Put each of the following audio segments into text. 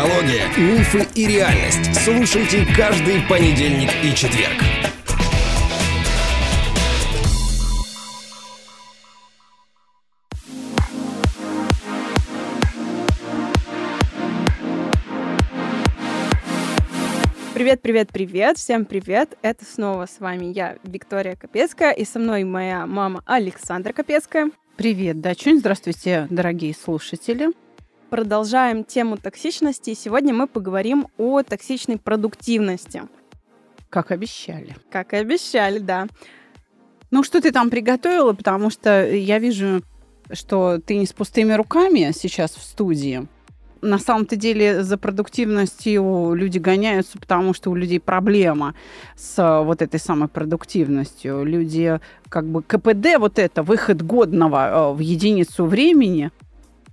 Психология, мифы и реальность. Слушайте каждый понедельник и четверг. Привет, привет, привет, всем привет. Это снова с вами я, Виктория Капецкая, и со мной моя мама Александра Капецкая. Привет, Дачунь. Здравствуйте, дорогие слушатели. Продолжаем тему токсичности. Сегодня мы поговорим о токсичной продуктивности. Как обещали. Как и обещали, да. Ну, что ты там приготовила? Потому что я вижу, что ты не с пустыми руками сейчас в студии на самом-то деле за продуктивностью люди гоняются, потому что у людей проблема с э, вот этой самой продуктивностью. Люди, как бы КПД, вот это, выход годного э, в единицу времени,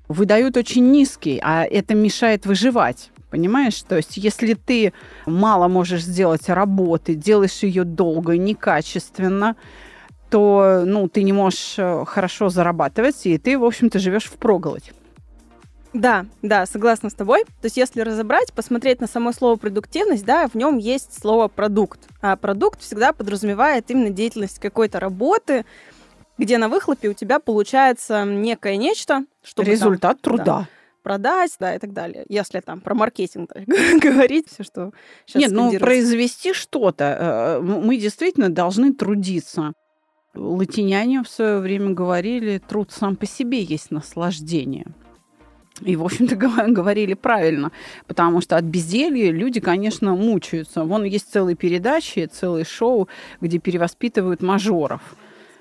выдают очень низкий, а это мешает выживать. Понимаешь? То есть, если ты мало можешь сделать работы, делаешь ее долго, некачественно, то ну, ты не можешь э, хорошо зарабатывать, и ты, в общем-то, живешь в проголодь. Да, да, согласна с тобой. То есть, если разобрать, посмотреть на само слово продуктивность, да, в нем есть слово продукт. А продукт всегда подразумевает именно деятельность какой-то работы, где на выхлопе у тебя получается некое нечто, чтобы результат там, труда. Да, продать, да, и так далее. Если там про маркетинг говорить, все, что сейчас Нет, ну, произвести что-то. Э, мы действительно должны трудиться. Латиняне в свое время говорили, труд сам по себе есть наслаждение. И, в общем-то, говорили правильно, потому что от безделья люди, конечно, мучаются. Вон есть целые передачи, целые шоу, где перевоспитывают мажоров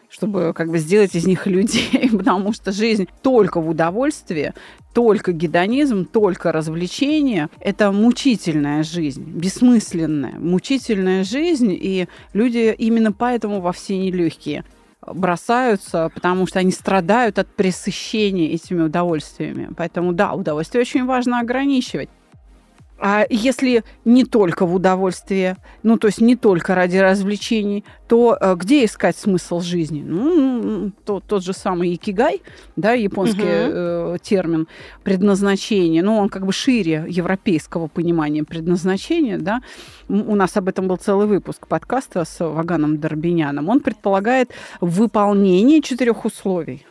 чтобы как бы сделать из них людей, потому что жизнь только в удовольствии, только гедонизм, только развлечение – это мучительная жизнь, бессмысленная, мучительная жизнь, и люди именно поэтому во все нелегкие – бросаются, потому что они страдают от пресыщения этими удовольствиями. Поэтому да, удовольствие очень важно ограничивать. А если не только в удовольствии, ну, то есть не только ради развлечений, то э, где искать смысл жизни? Ну, то, тот же самый икигай, да, японский угу. э, термин предназначение, ну, он как бы шире европейского понимания предназначения, да. У нас об этом был целый выпуск подкаста с Ваганом Дорбиняном. Он предполагает выполнение четырех условий.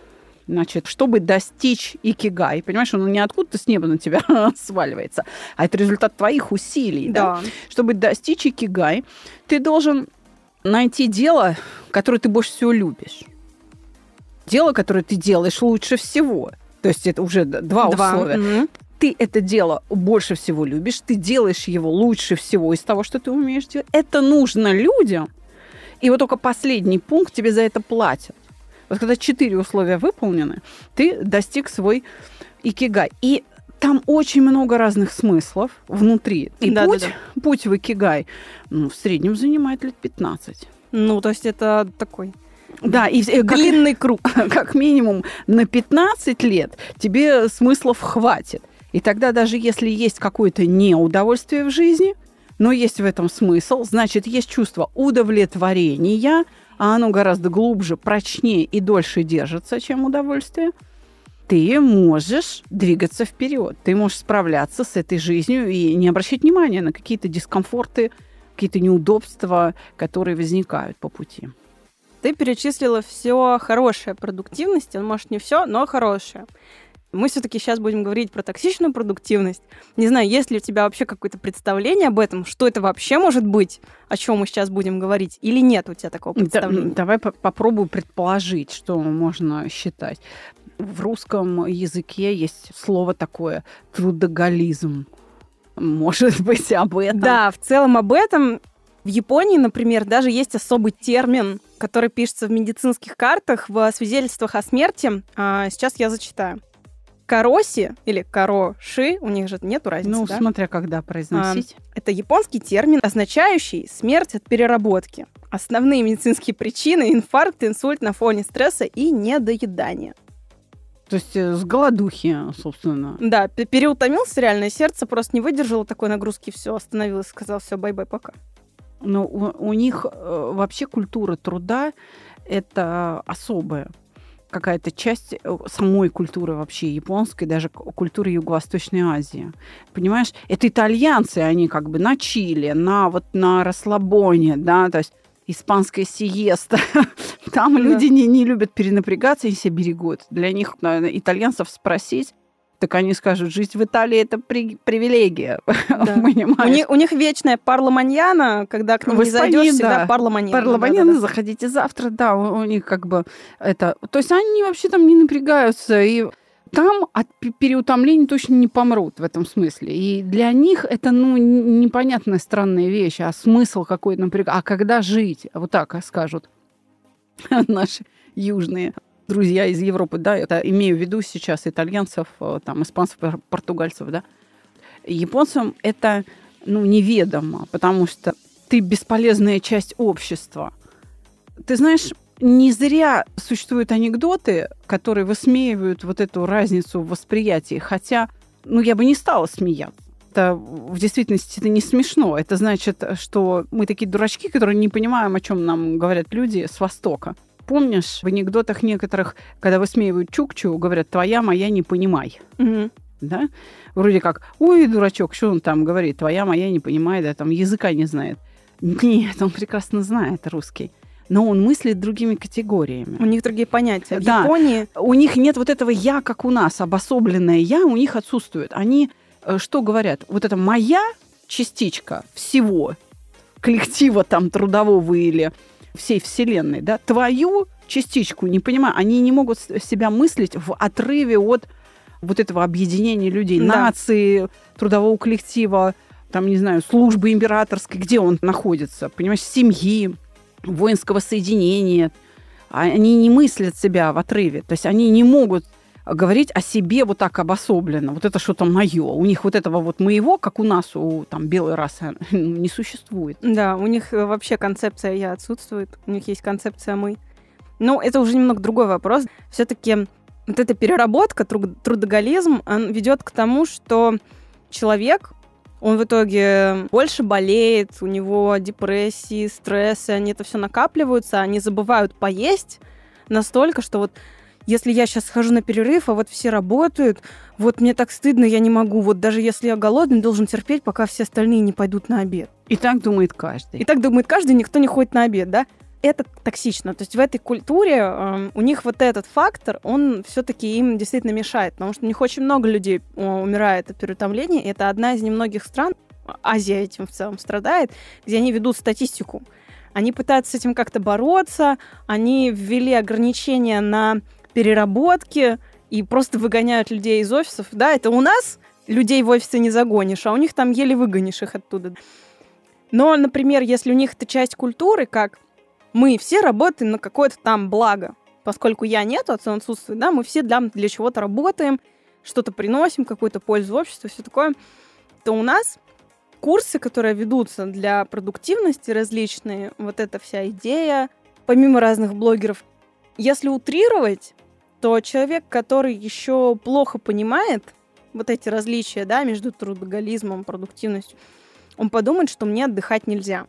Значит, чтобы достичь икигай, понимаешь, он не откуда-то с неба на тебя сваливается, а это результат твоих усилий. Да. Да? Чтобы достичь икигай, ты должен найти дело, которое ты больше всего любишь. Дело, которое ты делаешь лучше всего. То есть это уже два, два. условия. Mm-hmm. Ты это дело больше всего любишь, ты делаешь его лучше всего из того, что ты умеешь делать. Это нужно людям. И вот только последний пункт тебе за это платят. Вот когда четыре условия выполнены, ты достиг свой икигай. И там очень много разных смыслов внутри. И да, путь, да, да. путь в икигай ну, в среднем занимает лет 15. Ну, то есть это такой да, и как, длинный круг. Как минимум на 15 лет тебе смыслов хватит. И тогда даже если есть какое-то неудовольствие в жизни, но есть в этом смысл, значит, есть чувство удовлетворения, а оно гораздо глубже, прочнее и дольше держится, чем удовольствие, ты можешь двигаться вперед, ты можешь справляться с этой жизнью и не обращать внимания на какие-то дискомфорты, какие-то неудобства, которые возникают по пути. Ты перечислила все хорошее продуктивности, может, не все, но хорошее. Мы все-таки сейчас будем говорить про токсичную продуктивность. Не знаю, есть ли у тебя вообще какое-то представление об этом, что это вообще может быть, о чем мы сейчас будем говорить, или нет у тебя такого представления? Да, давай по попробую предположить, что можно считать. В русском языке есть слово такое трудоголизм. Может быть, об этом? Да, в целом об этом. В Японии, например, даже есть особый термин, который пишется в медицинских картах, в свидетельствах о смерти. А, сейчас я зачитаю. Кароси или кароши, у них же нету разницы, Ну, да? смотря когда произносить. А, это японский термин, означающий смерть от переработки. Основные медицинские причины – инфаркт, инсульт на фоне стресса и недоедания. То есть э, с голодухи, собственно. Да, переутомился реальное сердце, просто не выдержало такой нагрузки, все, остановилось, сказал, все, bye-bye, пока. Но у, у них э, вообще культура труда – это особая. Какая-то часть э, самой культуры вообще японской, даже культуры Юго-Восточной Азии. Понимаешь, это итальянцы, они как бы на Чили, на вот на расслабоне, да, то есть испанская сиеста. Там да. люди не, не любят перенапрягаться, они себя берегут. Для них, наверное, итальянцев спросить, так они скажут, жить в Италии это при, привилегия. Да. у, них, у них вечная парламаньяна, когда к ним в не Испании, зайдешь, всегда да. парламаньяна. Парламаньяна, да, да, заходите завтра, да, у, у них как бы это... То есть они вообще там не напрягаются, и там от переутомления точно не помрут в этом смысле. И для них это, ну, непонятная странная вещь. А смысл какой, например, а когда жить? Вот так скажут наши южные друзья из Европы, да, это имею в виду сейчас итальянцев, э, там, испанцев, португальцев, да. Японцам это, ну, неведомо, потому что ты бесполезная часть общества. Ты знаешь, не зря существуют анекдоты, которые высмеивают вот эту разницу в восприятии, хотя, ну, я бы не стала смеяться. Это в действительности это не смешно. Это значит, что мы такие дурачки, которые не понимаем, о чем нам говорят люди с Востока. Помнишь, в анекдотах некоторых, когда высмеивают Чукчу, говорят, твоя, моя, не понимай. Угу. Да? Вроде как, ой, дурачок, что он там говорит, твоя, моя, не понимает, да, там языка не знает. Нет, он прекрасно знает русский но он мыслит другими категориями. У них другие понятия. В да. Японии... У них нет вот этого «я», как у нас, обособленное «я» у них отсутствует. Они э, что говорят? Вот это «моя» частичка всего коллектива там трудового или всей Вселенной, да, твою частичку, не понимаю, они не могут себя мыслить в отрыве от вот этого объединения людей, да. нации, трудового коллектива, там, не знаю, службы императорской, где он находится, понимаешь, семьи, воинского соединения. Они не мыслят себя в отрыве, то есть они не могут говорить о себе вот так обособленно. Вот это что-то мое. У них вот этого вот моего, как у нас, у там белой расы, не существует. Да, у них э, вообще концепция я отсутствует. У них есть концепция мы. Но это уже немного другой вопрос. Все-таки вот эта переработка, трудоголизм, он ведет к тому, что человек, он в итоге больше болеет, у него депрессии, стрессы, они это все накапливаются, они забывают поесть настолько, что вот если я сейчас схожу на перерыв, а вот все работают, вот мне так стыдно, я не могу. Вот даже если я голодный, должен терпеть, пока все остальные не пойдут на обед. И так думает каждый. И так думает каждый, никто не ходит на обед, да? Это токсично. То есть в этой культуре э, у них вот этот фактор, он все-таки им действительно мешает, потому что у них очень много людей э, умирает от переутомления. И это одна из немногих стран, Азия этим в целом страдает, где они ведут статистику. Они пытаются с этим как-то бороться, они ввели ограничения на переработки и просто выгоняют людей из офисов. Да, это у нас людей в офисы не загонишь, а у них там еле выгонишь их оттуда. Но, например, если у них это часть культуры, как мы все работаем на какое-то там благо, поскольку я нет, отца отсутствует, да, мы все для, для чего-то работаем, что-то приносим, какую-то пользу обществу, все такое, то у нас курсы, которые ведутся для продуктивности различные, вот эта вся идея, помимо разных блогеров, если утрировать, то человек, который еще плохо понимает вот эти различия да, между трудоголизмом продуктивностью, он подумает, что мне отдыхать нельзя.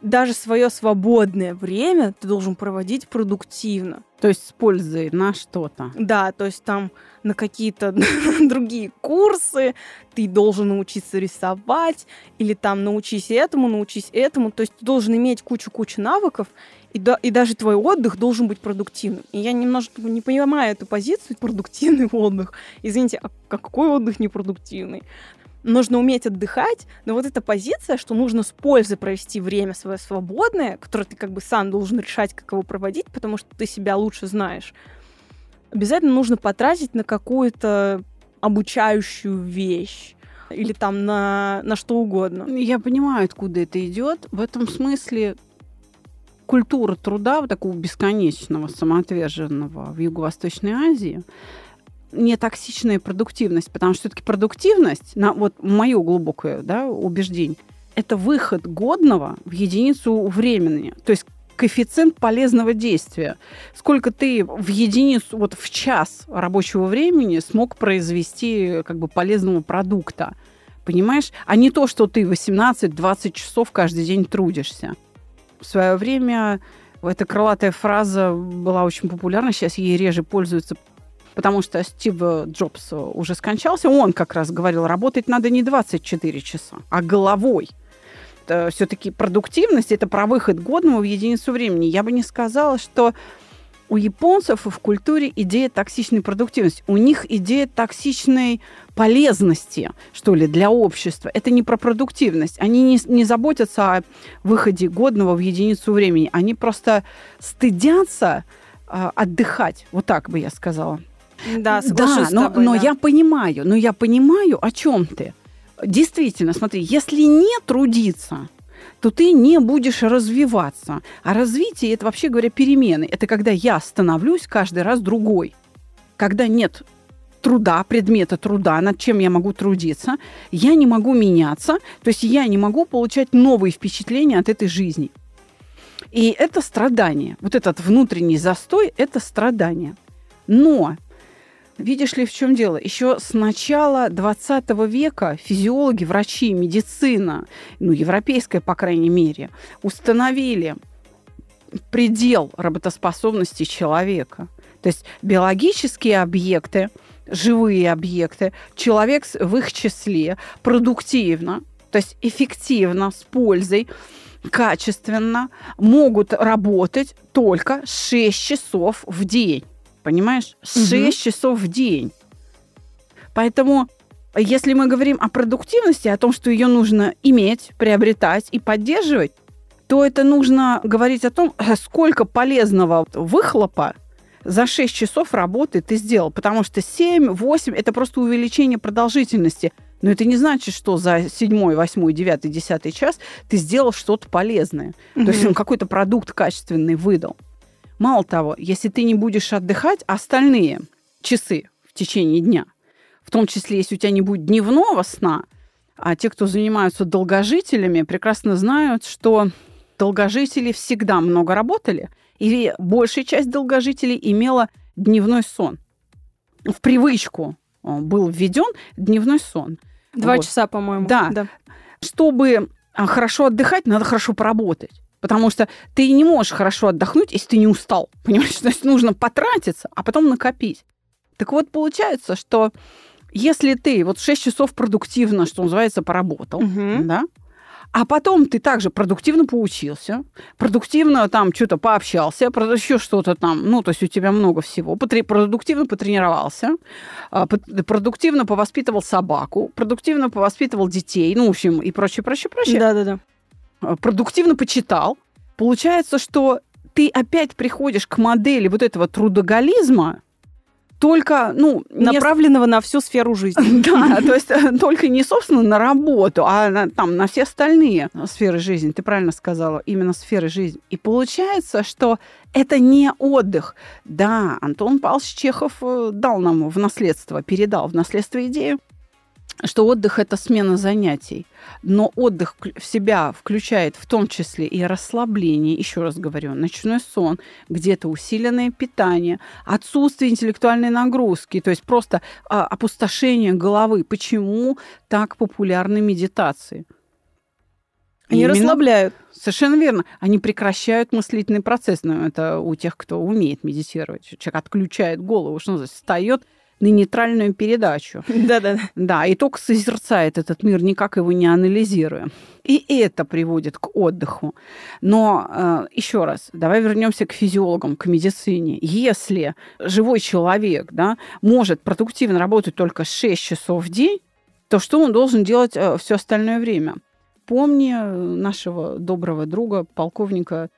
Даже свое свободное время ты должен проводить продуктивно. То есть с пользой на что-то. Да, то есть там на какие-то другие курсы, ты должен научиться рисовать, или там научись этому, научись этому. То есть ты должен иметь кучу-кучу навыков, и, да, и даже твой отдых должен быть продуктивным. И я немножко не понимаю эту позицию, продуктивный отдых. Извините, а какой отдых непродуктивный? Нужно уметь отдыхать, но вот эта позиция, что нужно с пользой провести время свое свободное, которое ты как бы сам должен решать, как его проводить, потому что ты себя лучше знаешь, обязательно нужно потратить на какую-то обучающую вещь или там на, на что угодно. Я понимаю, откуда это идет. В этом смысле культура труда, вот такого бесконечного, самоотверженного в Юго-Восточной Азии, не токсичная продуктивность, потому что все-таки продуктивность, на, вот мое глубокое да, убеждение, это выход годного в единицу времени. То есть коэффициент полезного действия. Сколько ты в единицу, вот в час рабочего времени смог произвести как бы полезного продукта. Понимаешь? А не то, что ты 18-20 часов каждый день трудишься в свое время Эта крылатая фраза была очень популярна, сейчас ей реже пользуются, потому что Стив Джобс уже скончался. Он как раз говорил, работать надо не 24 часа, а головой. Все-таки продуктивность – это про выход годного в единицу времени. Я бы не сказала, что у японцев в культуре идея токсичной продуктивности. У них идея токсичной полезности, что ли, для общества. Это не про продуктивность. Они не, не заботятся о выходе годного в единицу времени. Они просто стыдятся э, отдыхать. Вот так бы я сказала. Да, да, но, тобой, но да. я понимаю, но я понимаю, о чем ты. Действительно, смотри, если не трудиться, то ты не будешь развиваться. А развитие – это, вообще говоря, перемены. Это когда я становлюсь каждый раз другой. Когда нет труда, предмета труда, над чем я могу трудиться, я не могу меняться, то есть я не могу получать новые впечатления от этой жизни. И это страдание. Вот этот внутренний застой – это страдание. Но Видишь ли, в чем дело? Еще с начала 20 века физиологи, врачи, медицина, ну, европейская, по крайней мере, установили предел работоспособности человека. То есть биологические объекты, живые объекты, человек в их числе продуктивно, то есть эффективно, с пользой, качественно могут работать только 6 часов в день. Понимаешь? 6 угу. часов в день. Поэтому, если мы говорим о продуктивности, о том, что ее нужно иметь, приобретать и поддерживать, то это нужно говорить о том, сколько полезного выхлопа за 6 часов работы ты сделал. Потому что 7-8 – это просто увеличение продолжительности. Но это не значит, что за 7, 8, 9, 10 час ты сделал что-то полезное. Mm-hmm. То есть он какой-то продукт качественный выдал. Мало того, если ты не будешь отдыхать, остальные часы в течение дня, в том числе, если у тебя не будет дневного сна, а те, кто занимаются долгожителями, прекрасно знают, что долгожители всегда много работали, и большая часть долгожителей имела дневной сон. В привычку э, был введен дневной сон. Два вот. часа, по-моему. Да. да. Чтобы а, хорошо отдыхать, надо хорошо поработать. Потому что ты не можешь хорошо отдохнуть, если ты не устал. Понимаешь? То есть нужно потратиться, а потом накопить. Так вот, получается, что если ты вот 6 часов продуктивно, что называется, поработал, угу. да, а потом ты также продуктивно поучился, продуктивно там что-то пообщался, еще что-то там, ну, то есть у тебя много всего, продуктивно потренировался, а, продуктивно повоспитывал собаку, продуктивно повоспитывал детей, ну, в общем, и прочее, прочее, прочее. Да-да-да. Э, продуктивно почитал, получается, что ты опять приходишь к модели вот этого трудоголизма, только, ну... Направленного не... на всю сферу жизни. Да, то есть э, только не, собственно, на работу, а на, там, на все остальные сферы жизни. Ты правильно сказала, именно сферы жизни. И получается, что это не отдых. Да, Антон Павлович Чехов э, дал нам в наследство, передал в наследство идею, что отдых – это смена занятий. Но отдых в себя включает в том числе и расслабление, еще раз говорю, ночной сон, где-то усиленное питание, отсутствие интеллектуальной нагрузки, то есть просто а, опустошение головы. Почему так популярны медитации? Они Именно, расслабляют. Совершенно верно. Они прекращают мыслительный процесс. Но это у тех, кто умеет медитировать. Человек отключает голову, что называется, встает – на нейтральную передачу. Да-да. Да, и только созерцает этот мир, никак его не анализируя. И это приводит к отдыху. Но э, еще раз, давай вернемся к физиологам, к медицине. Если живой человек да, может продуктивно работать только 6 часов в день, то что он должен делать э, все остальное время? Помни нашего доброго друга, полковника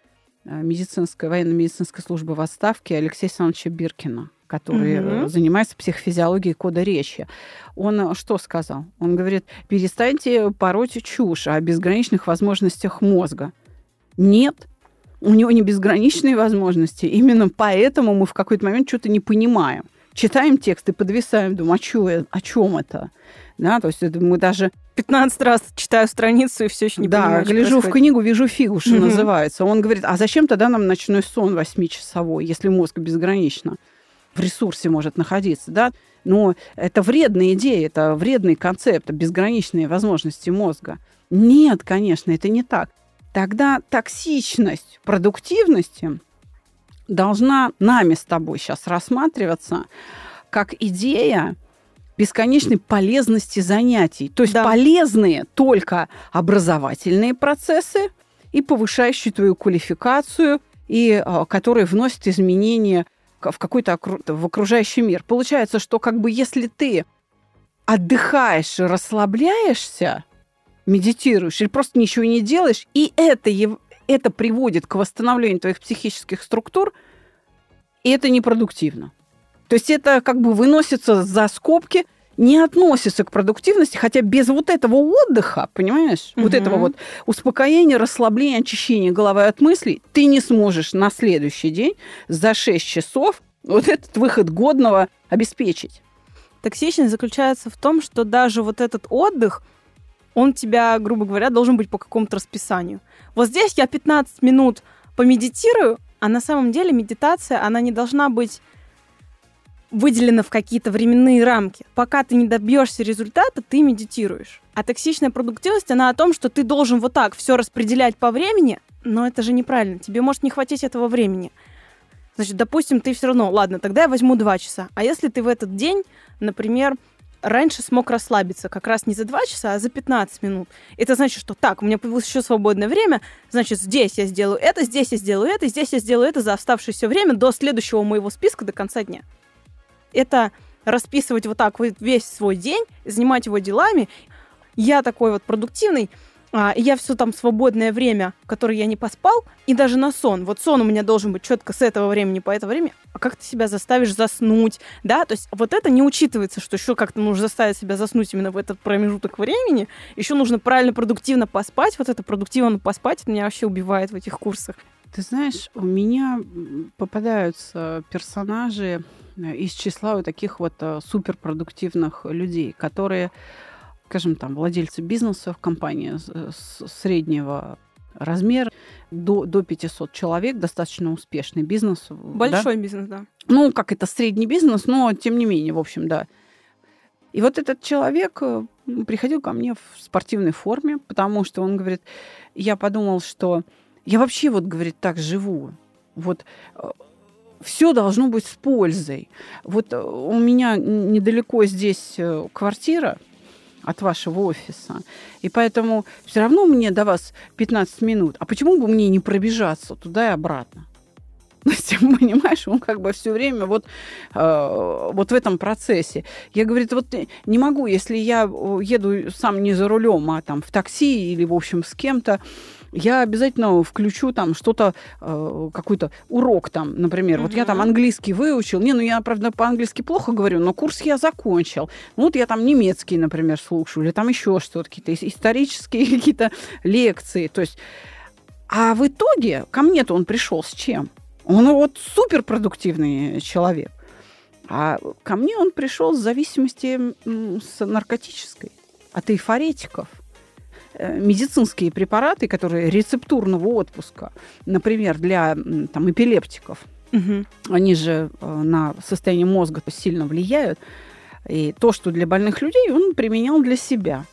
э, медицинской, военно-медицинской службы в отставке Алексея Александровича Биркина который угу. занимается психофизиологией кода речи. Он э, что сказал? Он говорит, перестаньте пороть чушь о безграничных возможностях мозга. Нет, у него не безграничные возможности. Именно поэтому мы в какой-то момент что-то не понимаем. Читаем текст и подвисаем, думаем, а чё, о чем это? Да, то есть это мы даже 15 раз читаю страницу и все еще не да, понимаю, гляжу происходит. в книгу, вижу фигу, что угу. называется. Он говорит, а зачем тогда нам ночной сон восьмичасовой, если мозг безгранично? В ресурсе может находиться, да, но это вредная идея, это вредный концепт, безграничные возможности мозга. Нет, конечно, это не так. тогда токсичность продуктивности должна нами с тобой сейчас рассматриваться как идея бесконечной полезности занятий. То есть да. полезные только образовательные процессы и повышающие твою квалификацию, и а, которые вносят изменения в какой-то в окружающий мир. Получается, что как бы если ты отдыхаешь и расслабляешься, медитируешь или просто ничего не делаешь, и это, это приводит к восстановлению твоих психических структур, и это непродуктивно. То есть это как бы выносится за скобки, не относится к продуктивности, хотя без вот этого отдыха, понимаешь, угу. вот этого вот успокоения, расслабления, очищения головы от мыслей, ты не сможешь на следующий день за 6 часов вот этот выход годного обеспечить. Токсичность заключается в том, что даже вот этот отдых, он тебя, грубо говоря, должен быть по какому-то расписанию. Вот здесь я 15 минут помедитирую, а на самом деле медитация, она не должна быть выделена в какие-то временные рамки. Пока ты не добьешься результата, ты медитируешь. А токсичная продуктивность, она о том, что ты должен вот так все распределять по времени, но это же неправильно. Тебе может не хватить этого времени. Значит, допустим, ты все равно, ладно, тогда я возьму два часа. А если ты в этот день, например, раньше смог расслабиться как раз не за 2 часа, а за 15 минут. Это значит, что так, у меня появилось еще свободное время, значит, здесь я сделаю это, здесь я сделаю это, здесь я сделаю это за оставшееся время до следующего моего списка до конца дня. Это расписывать вот так вот весь свой день, занимать его делами. Я такой вот продуктивный, а, я все там свободное время, которое я не поспал, и даже на сон. Вот сон у меня должен быть четко с этого времени по это время. А как ты себя заставишь заснуть, да? То есть вот это не учитывается, что еще как-то нужно заставить себя заснуть именно в этот промежуток времени. Еще нужно правильно продуктивно поспать. Вот это продуктивно поспать, меня вообще убивает в этих курсах. Ты знаешь, у меня попадаются персонажи из числа вот таких вот э, суперпродуктивных людей, которые скажем, там, владельцы бизнеса в компании среднего размера до, до 500 человек, достаточно успешный бизнес. Большой да? бизнес, да. Ну, как это средний бизнес, но тем не менее, в общем, да. И вот этот человек э, приходил ко мне в спортивной форме, потому что он говорит, я подумал, что я вообще вот, говорит, так живу. Вот э, все должно быть с пользой. Вот э, у меня недалеко здесь квартира, от вашего офиса. И поэтому все равно мне до вас 15 минут. А почему бы мне не пробежаться туда и обратно? То есть, понимаешь, он как бы все время вот, э, вот в этом процессе. Я, говорит, вот не могу, если я еду сам не за рулем, а там в такси или, в общем, с кем-то, я обязательно включу там что-то, э, какой-то урок там, например. Угу. Вот я там английский выучил. Не, ну я, правда, по-английски плохо говорю, но курс я закончил. Ну вот я там немецкий, например, слушаю, или там еще что-то, какие-то исторические какие-то лекции. То есть, а в итоге ко мне-то он пришел с чем? Он вот суперпродуктивный человек. А ко мне он пришел с зависимости с наркотической, от эйфоретиков – медицинские препараты, которые рецептурного отпуска, например, для там, эпилептиков, угу. они же э, на состояние мозга сильно влияют. И то, что для больных людей, он применял для себя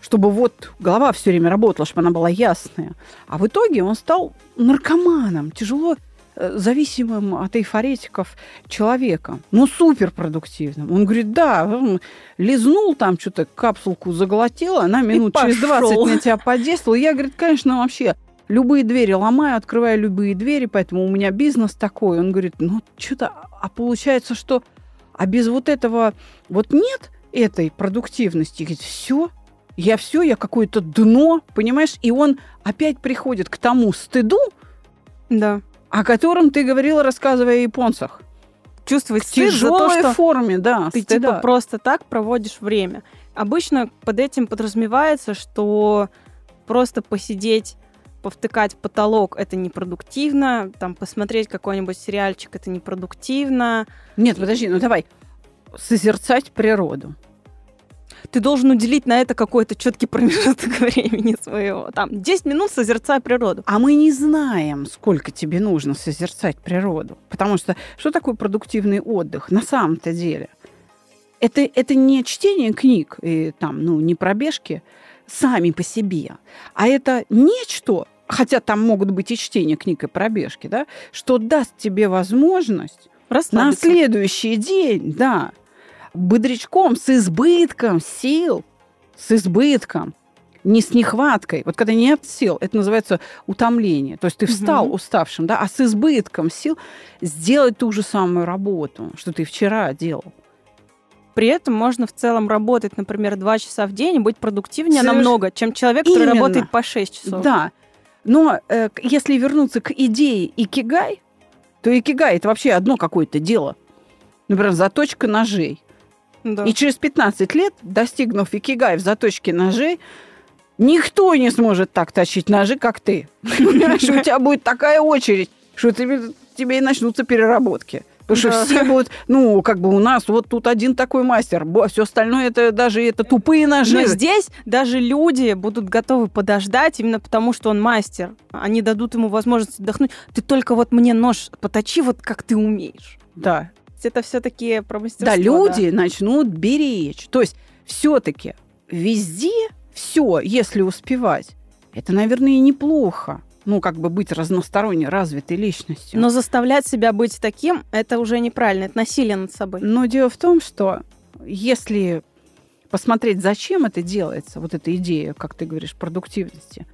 чтобы вот голова все время работала, чтобы она была ясная. А в итоге он стал наркоманом, тяжело Э, зависимым от эйфоретиков человека, но суперпродуктивным. Он говорит, да, лизнул там что-то, капсулку заглотил, она минут И через 20 на тебя подействовала. Я, говорит, конечно, вообще любые двери ломаю, открываю любые двери, поэтому у меня бизнес такой. Он говорит, ну, что-то, а получается, что, а без вот этого, вот нет этой продуктивности, говорит, все, я все, я какое-то дно, понимаешь? И он опять приходит к тому стыду, да о котором ты говорила, рассказывая о японцах. Чувствовать стыд за то, что форме, да, ты стыда. типа просто так проводишь время. Обычно под этим подразумевается, что просто посидеть повтыкать в потолок это непродуктивно, там посмотреть какой-нибудь сериальчик это непродуктивно. Нет, подожди, ну давай созерцать природу ты должен уделить на это какой-то четкий промежуток времени своего. Там 10 минут созерцая природу. А мы не знаем, сколько тебе нужно созерцать природу. Потому что что такое продуктивный отдых на самом-то деле? Это, это не чтение книг и там, ну, не пробежки сами по себе, а это нечто, хотя там могут быть и чтения книг и пробежки, да, что даст тебе возможность на следующий день, да, бодрячком, с избытком сил, с избытком, не с нехваткой. Вот когда нет сил, это называется утомление. То есть ты встал угу. уставшим, да, а с избытком сил сделать ту же самую работу, что ты вчера делал. При этом можно в целом работать, например, два часа в день и быть продуктивнее Соверш... намного, чем человек, который Именно. работает по 6 часов. Да. Но э, если вернуться к идее икигай, то икигай это вообще одно какое-то дело. Например, заточка ножей. Да. И через 15 лет, достигнув икигай в заточке ножей, никто не сможет так точить ножи, как ты. Понимаешь, у тебя будет такая очередь, что тебе и начнутся переработки. Потому что все будут, ну, как бы у нас вот тут один такой мастер, все остальное это даже это тупые ножи. Но здесь даже люди будут готовы подождать именно потому, что он мастер. Они дадут ему возможность отдохнуть. Ты только вот мне нож поточи, вот как ты умеешь. Да. Это все-таки про мастерство. Да, люди да. начнут беречь. То есть все-таки везде все, если успевать, это, наверное, и неплохо ну, как бы быть разносторонне развитой личностью. Но заставлять себя быть таким, это уже неправильно, это насилие над собой. Но дело в том, что если посмотреть, зачем это делается, вот эта идея, как ты говоришь, продуктивности,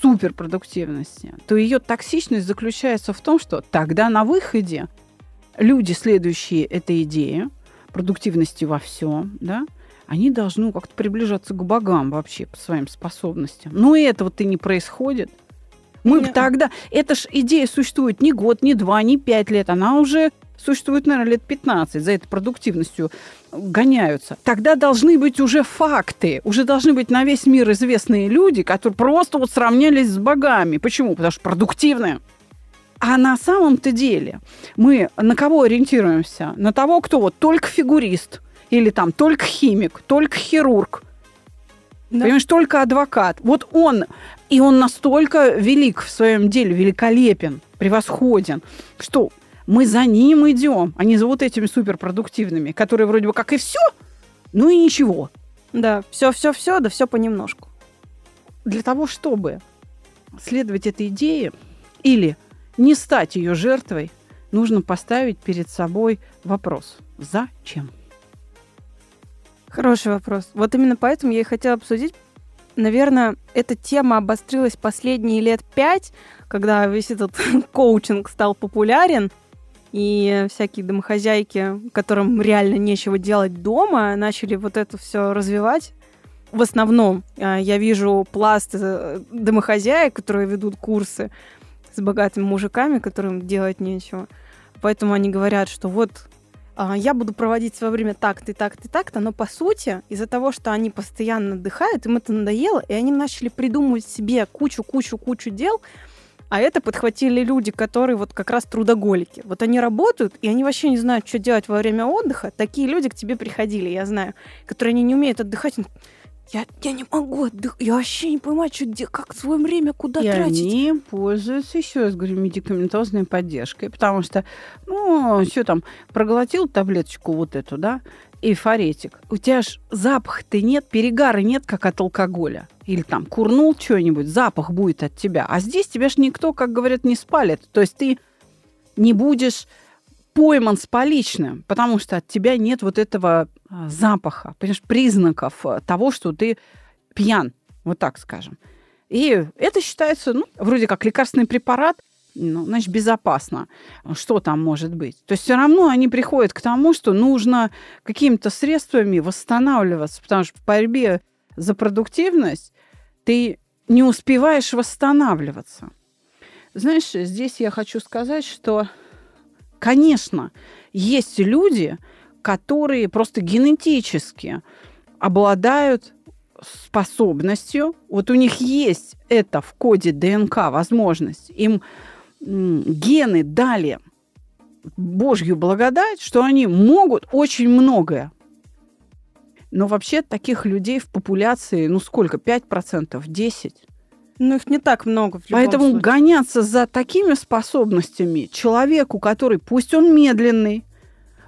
суперпродуктивности, то ее токсичность заключается в том, что тогда на выходе люди, следующие этой идее, продуктивности во всем, да, они должны как-то приближаться к богам вообще по своим способностям. Но этого-то не происходит. Мы Нет. тогда... Эта ж идея существует не год, не два, не пять лет. Она уже существует, наверное, лет 15. За этой продуктивностью гоняются. Тогда должны быть уже факты. Уже должны быть на весь мир известные люди, которые просто вот сравнялись с богами. Почему? Потому что продуктивные. А на самом-то деле мы на кого ориентируемся? На того, кто вот только фигурист, или там только химик, только хирург, да. Понимаешь, только адвокат. Вот он, и он настолько велик в своем деле, великолепен, превосходен, что мы за ним идем, а не за вот этими суперпродуктивными, которые вроде бы как и все, ну и ничего. Да, все-все-все, да все понемножку. Для того, чтобы следовать этой идее или не стать ее жертвой, нужно поставить перед собой вопрос «Зачем?». Хороший вопрос. Вот именно поэтому я и хотела обсудить. Наверное, эта тема обострилась последние лет пять, когда весь этот коучинг стал популярен, и всякие домохозяйки, которым реально нечего делать дома, начали вот это все развивать. В основном а, я вижу пласт э, домохозяек, которые ведут курсы с богатыми мужиками, которым делать нечего. Поэтому они говорят, что вот а, я буду проводить свое время так-то и так-то и так-то, но по сути, из-за того, что они постоянно отдыхают, им это надоело, и они начали придумывать себе кучу-кучу-кучу дел, а это подхватили люди, которые вот как раз трудоголики. Вот они работают, и они вообще не знают, что делать во время отдыха. Такие люди к тебе приходили, я знаю, которые они не умеют отдыхать. Я, я не могу отдыхать. Я вообще не понимаю, что, где, как свое время куда и тратить. они пользуются, еще раз говорю, медикаментозной поддержкой. Потому что, ну, все там, проглотил таблеточку вот эту, да, эйфоретик. У тебя ж запаха-то нет, перегара нет, как от алкоголя. Или там курнул что-нибудь, запах будет от тебя. А здесь тебя ж никто, как говорят, не спалит. То есть ты не будешь пойман с поличным, потому что от тебя нет вот этого а, запаха, понимаешь, признаков а, того, что ты пьян, вот так скажем. И это считается, ну, вроде как лекарственный препарат, ну, значит, безопасно. Что там может быть? То есть все равно они приходят к тому, что нужно какими-то средствами восстанавливаться, потому что в борьбе за продуктивность ты не успеваешь восстанавливаться. Знаешь, здесь я хочу сказать, что Конечно, есть люди, которые просто генетически обладают способностью, вот у них есть это в коде ДНК возможность, им гены дали Божью благодать, что они могут очень многое. Но вообще таких людей в популяции, ну сколько, 5%, 10%? Ну, их не так много. Поэтому случае. гоняться за такими способностями человеку, который, пусть он медленный,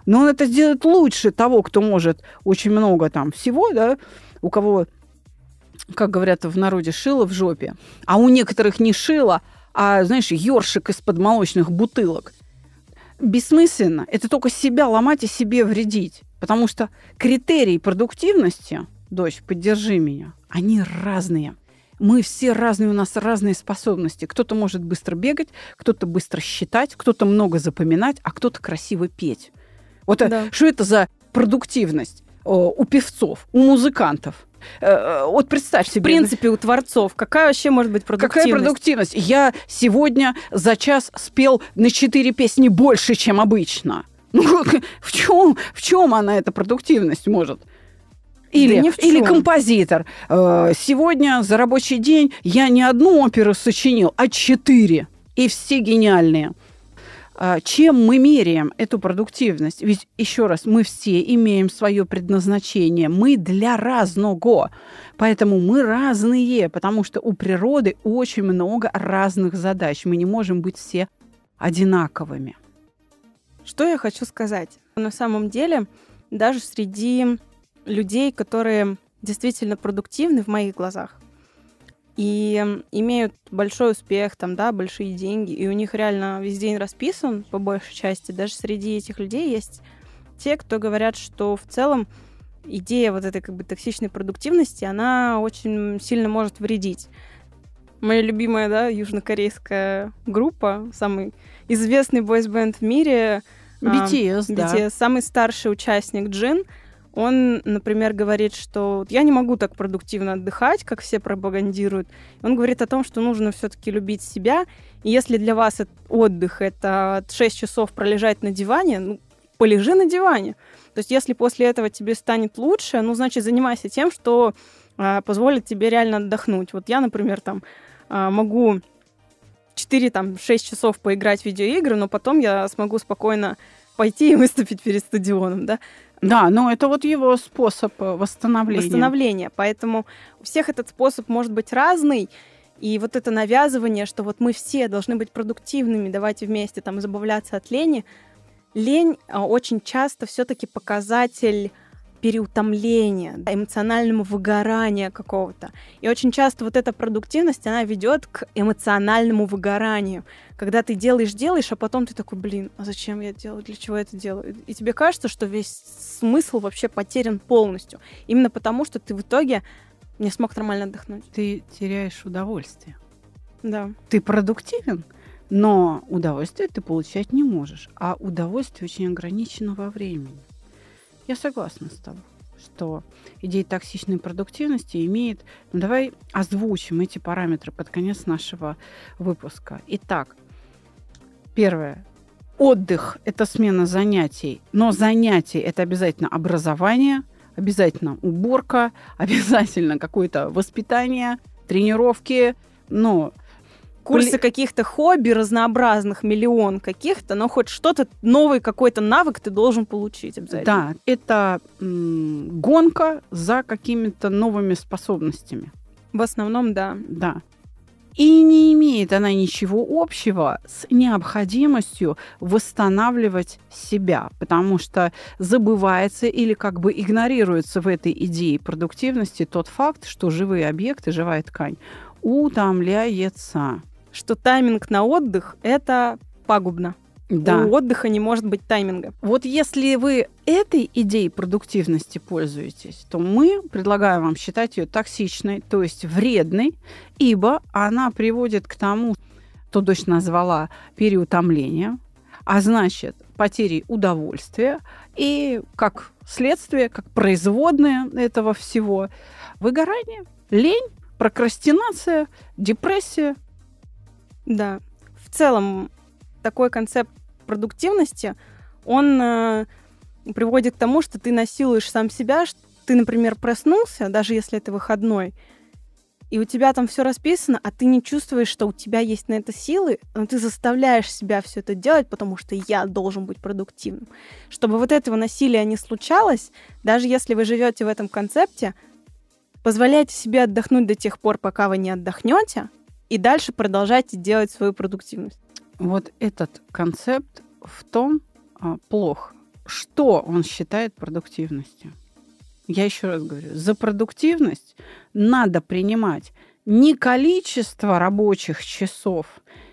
но он это сделает лучше того, кто может очень много там всего, да, у кого как говорят в народе, шило в жопе. А у некоторых не шило, а, знаешь, ёршик из-под молочных бутылок. Бессмысленно. Это только себя ломать и себе вредить. Потому что критерии продуктивности, дочь, поддержи меня, они разные. Мы все разные, у нас разные способности. Кто-то может быстро бегать, кто-то быстро считать, кто-то много запоминать, а кто-то красиво петь. Вот э, да. что это за продуктивность у певцов, у музыкантов? Э, э, вот представь себе. В принципе, у творцов. Какая вообще может быть продуктивность? Какая продуктивность? Я сегодня за час спел на четыре песни больше, чем обычно. Ну, в чем, в чем она, эта продуктивность может? Или, да или композитор. Э, сегодня за рабочий день я не одну оперу сочинил, а четыре. И все гениальные. А, чем мы меряем эту продуктивность? Ведь, еще раз, мы все имеем свое предназначение. Мы для разного. Поэтому мы разные, потому что у природы очень много разных задач. Мы не можем быть все одинаковыми. Что я хочу сказать? На самом деле, даже среди людей, которые действительно продуктивны в моих глазах и имеют большой успех, там, да, большие деньги, и у них реально весь день расписан, по большей части. Даже среди этих людей есть те, кто говорят, что в целом идея вот этой как бы токсичной продуктивности, она очень сильно может вредить. Моя любимая, да, южнокорейская группа, самый известный бойсбенд в мире. BTS, а, да. BTS, самый старший участник Джин — он, например, говорит, что я не могу так продуктивно отдыхать, как все пропагандируют. Он говорит о том, что нужно все-таки любить себя. И если для вас отдых это 6 часов пролежать на диване, ну, полежи на диване. То есть если после этого тебе станет лучше, ну, значит, занимайся тем, что а, позволит тебе реально отдохнуть. Вот я, например, там а, могу 4-6 часов поиграть в видеоигры, но потом я смогу спокойно пойти и выступить перед стадионом, да. Да, но это вот его способ э, восстановления. Восстановления. Поэтому у всех этот способ может быть разный. И вот это навязывание, что вот мы все должны быть продуктивными, давайте вместе там забавляться от лени. Лень а, очень часто все-таки показатель переутомления, эмоциональному выгоранию какого-то. И очень часто вот эта продуктивность, она ведет к эмоциональному выгоранию. Когда ты делаешь, делаешь, а потом ты такой, блин, а зачем я делаю, для чего я это делаю? И тебе кажется, что весь смысл вообще потерян полностью. Именно потому, что ты в итоге не смог нормально отдохнуть. Ты теряешь удовольствие. Да. Ты продуктивен, но удовольствие ты получать не можешь. А удовольствие очень ограничено во времени. Я согласна с тобой, что идея токсичной продуктивности имеет... Ну, давай озвучим эти параметры под конец нашего выпуска. Итак, первое. Отдых – это смена занятий, но занятие – это обязательно образование, обязательно уборка, обязательно какое-то воспитание, тренировки, ну, курсы каких-то хобби разнообразных, миллион каких-то, но хоть что-то, новый какой-то навык ты должен получить обязательно. Да, это м- гонка за какими-то новыми способностями. В основном, да. Да. И не имеет она ничего общего с необходимостью восстанавливать себя, потому что забывается или как бы игнорируется в этой идее продуктивности тот факт, что живые объекты, живая ткань утомляется что тайминг на отдых – это пагубно. Да. У отдыха не может быть тайминга. Вот если вы этой идеей продуктивности пользуетесь, то мы предлагаем вам считать ее токсичной, то есть вредной, ибо она приводит к тому, что дочь назвала переутомлением, а значит потерей удовольствия и как следствие, как производное этого всего выгорание, лень, прокрастинация, депрессия, да. В целом, такой концепт продуктивности, он э, приводит к тому, что ты насилуешь сам себя, что ты, например, проснулся, даже если это выходной, и у тебя там все расписано, а ты не чувствуешь, что у тебя есть на это силы, но ты заставляешь себя все это делать, потому что я должен быть продуктивным. Чтобы вот этого насилия не случалось, даже если вы живете в этом концепте, позволяйте себе отдохнуть до тех пор, пока вы не отдохнете, и дальше продолжайте делать свою продуктивность. Вот этот концепт в том а, плох, что он считает продуктивностью. я еще раз говорю, за продуктивность надо принимать не количество рабочих часов,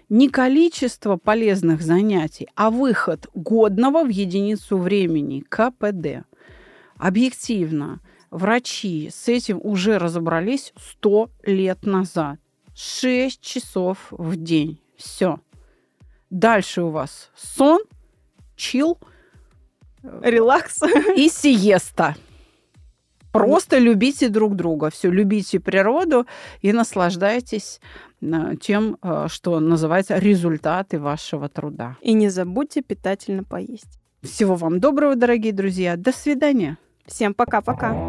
не количество полезных занятий, а выход годного в единицу времени, КПД. Объективно, врачи с этим уже разобрались сто лет назад. 6 часов в день. Все. Дальше у вас сон, чил, Релакс. и сиеста. Просто любите друг друга, все, любите природу и наслаждайтесь э, тем, э, что называется результаты вашего труда. И не забудьте питательно поесть. Всего вам доброго, дорогие друзья. До свидания. Всем пока-пока.